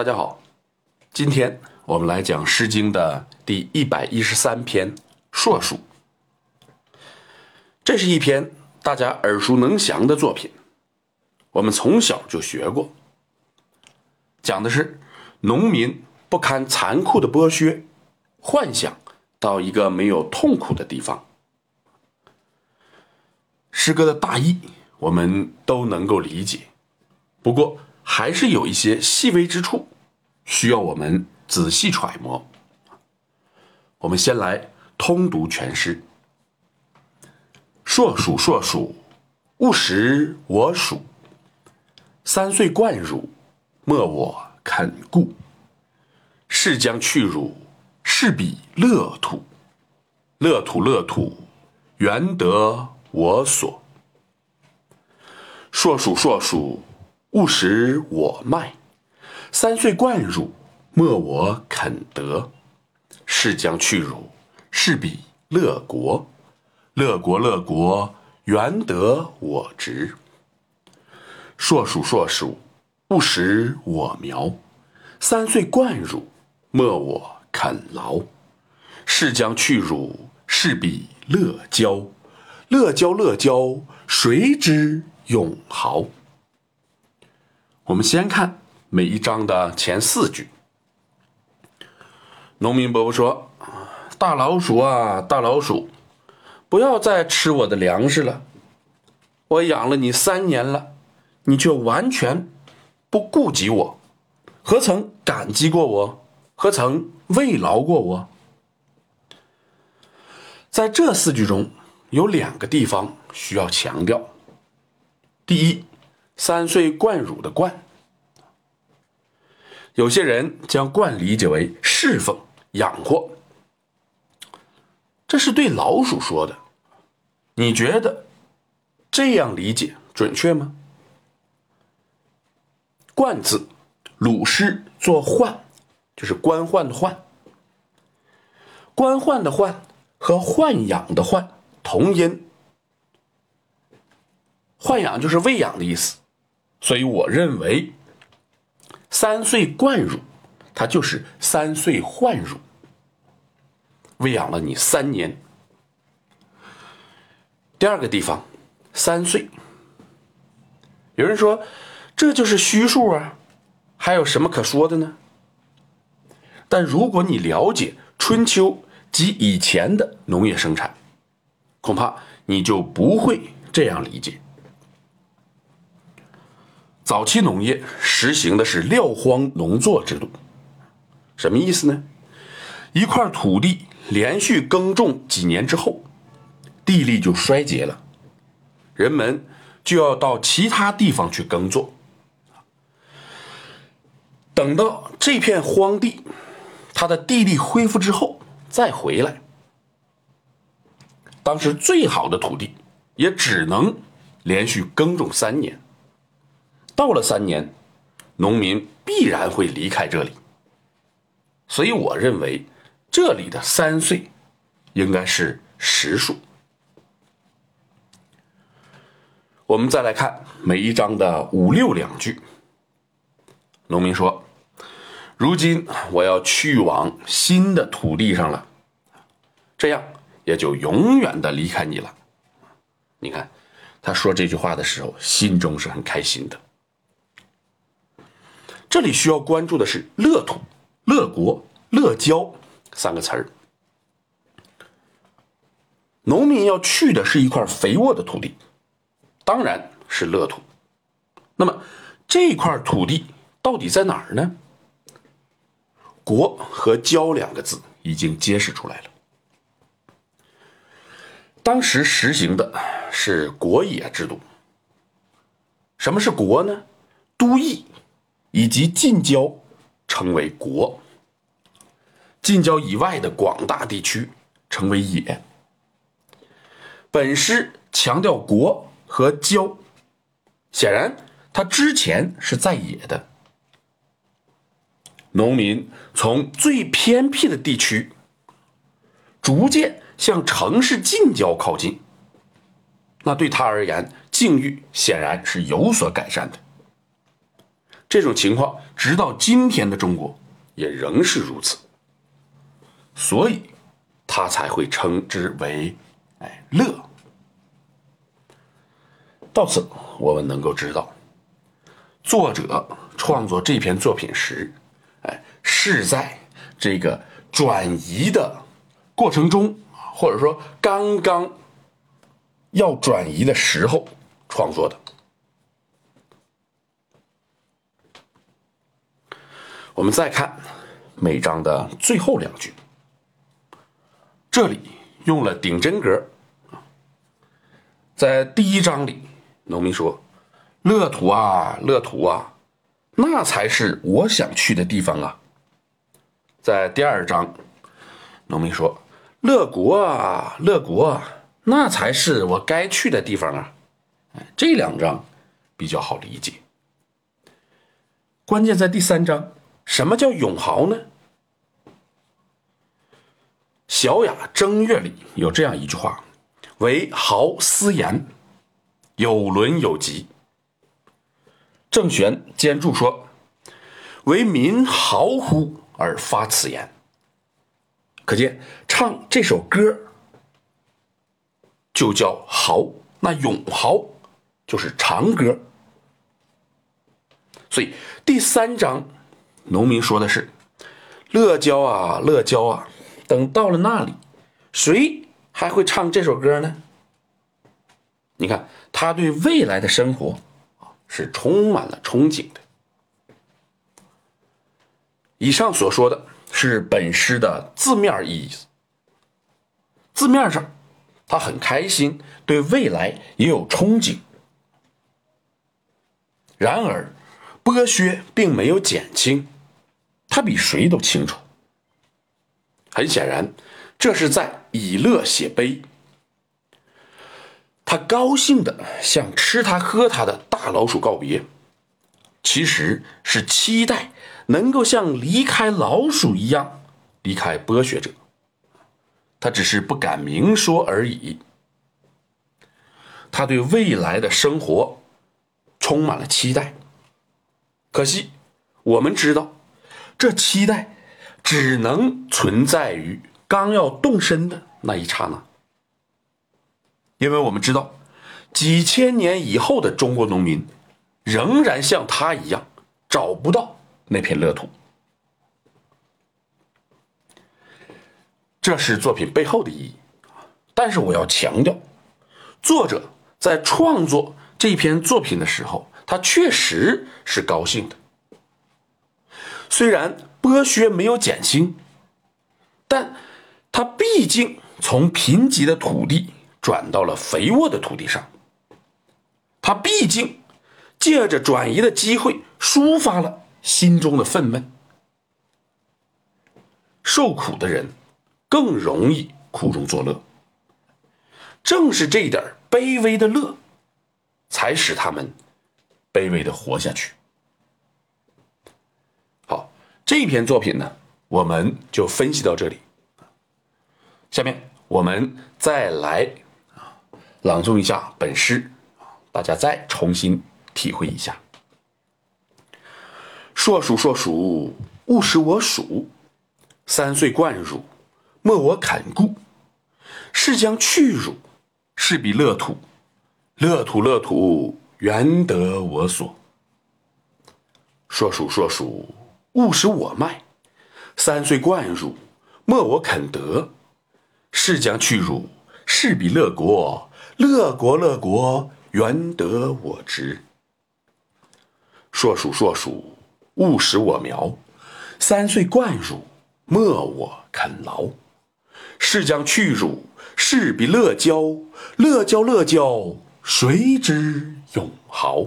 大家好，今天我们来讲《诗经》的第一百一十三篇《硕鼠》。这是一篇大家耳熟能详的作品，我们从小就学过。讲的是农民不堪残酷的剥削，幻想到一个没有痛苦的地方。诗歌的大意我们都能够理解，不过。还是有一些细微之处需要我们仔细揣摩。我们先来通读全诗：“硕鼠，硕鼠，勿食我黍。三岁贯汝，莫我肯顾。是将去汝，是彼乐土。乐土，乐土，原得我所。硕鼠，硕鼠。”勿食我麦，三岁贯汝，莫我肯得。是将去汝，是彼乐国。乐国乐国，原得我直。硕鼠硕鼠，勿食我苗。三岁贯汝，莫我肯劳。是将去汝，是彼乐交。乐交乐交，谁知永豪？我们先看每一章的前四句。农民伯伯说：“大老鼠啊，大老鼠，不要再吃我的粮食了。我养了你三年了，你却完全不顾及我，何曾感激过我？何曾慰劳过我？”在这四句中有两个地方需要强调。第一。三岁贯乳的贯，有些人将贯理解为侍奉、养活，这是对老鼠说的。你觉得这样理解准确吗？贯字，鲁师作宦，就是官宦的宦。官宦的宦和豢养的豢同音，豢养就是喂养的意思。所以我认为，三岁贯汝，它就是三岁换乳，喂养了你三年。第二个地方，三岁，有人说这就是虚数啊，还有什么可说的呢？但如果你了解春秋及以前的农业生产，恐怕你就不会这样理解。早期农业实行的是撂荒农作制度，什么意思呢？一块土地连续耕种几年之后，地力就衰竭了，人们就要到其他地方去耕作。等到这片荒地它的地力恢复之后再回来，当时最好的土地也只能连续耕种三年。到了三年，农民必然会离开这里，所以我认为这里的三岁应该是实数。我们再来看每一章的五六两句。农民说：“如今我要去往新的土地上了，这样也就永远的离开你了。”你看，他说这句话的时候，心中是很开心的。这里需要关注的是“乐土”“乐国”“乐交”三个词儿。农民要去的是一块肥沃的土地，当然是乐土。那么这块土地到底在哪儿呢？“国”和“交”两个字已经揭示出来了。当时实行的是国野制度。什么是国呢？都邑。以及近郊称为国，近郊以外的广大地区称为野。本诗强调国和郊，显然他之前是在野的。农民从最偏僻的地区，逐渐向城市近郊靠近，那对他而言，境遇显然是有所改善的。这种情况直到今天的中国也仍是如此，所以他才会称之为“哎乐”。到此，我们能够知道，作者创作这篇作品时，哎是在这个转移的过程中，或者说刚刚要转移的时候创作的。我们再看每章的最后两句，这里用了顶针格在第一章里，农民说：“乐土啊，乐土啊，那才是我想去的地方啊。”在第二章，农民说：“乐国啊，乐国，那才是我该去的地方啊。”这两章比较好理解，关键在第三章。什么叫永豪呢？《小雅正月》里有这样一句话：“为豪思言，有伦有极。”郑玄兼注说：“为民豪乎而发此言。”可见唱这首歌就叫豪，那永豪就是长歌。所以第三章。农民说的是：“乐郊啊，乐郊啊，等到了那里，谁还会唱这首歌呢？”你看，他对未来的生活啊是充满了憧憬的。以上所说的是本诗的字面意思。字面上，他很开心，对未来也有憧憬。然而，剥削并没有减轻。他比谁都清楚。很显然，这是在以乐写悲。他高兴的向吃他喝他的大老鼠告别，其实是期待能够像离开老鼠一样离开剥削者。他只是不敢明说而已。他对未来的生活充满了期待。可惜，我们知道。这期待只能存在于刚要动身的那一刹那，因为我们知道，几千年以后的中国农民仍然像他一样找不到那片乐土。这是作品背后的意义，但是我要强调，作者在创作这篇作品的时候，他确实是高兴的。虽然剥削没有减轻，但他毕竟从贫瘠的土地转到了肥沃的土地上。他毕竟借着转移的机会抒发了心中的愤懑。受苦的人更容易苦中作乐，正是这点卑微的乐，才使他们卑微的活下去。这篇作品呢，我们就分析到这里。下面我们再来啊朗诵一下本诗大家再重新体会一下。硕鼠硕鼠，勿使我鼠；三岁贯汝，莫我肯顾。是将去汝，是彼乐土。乐土乐土，原得我所。硕鼠硕鼠。勿使我卖，三岁贯汝，莫我肯得。是将去汝，是彼乐国，乐国乐国，原得我之。硕鼠硕鼠，勿使我苗，三岁贯汝，莫我肯劳。是将去汝，是彼乐郊，乐郊乐郊，谁知永豪？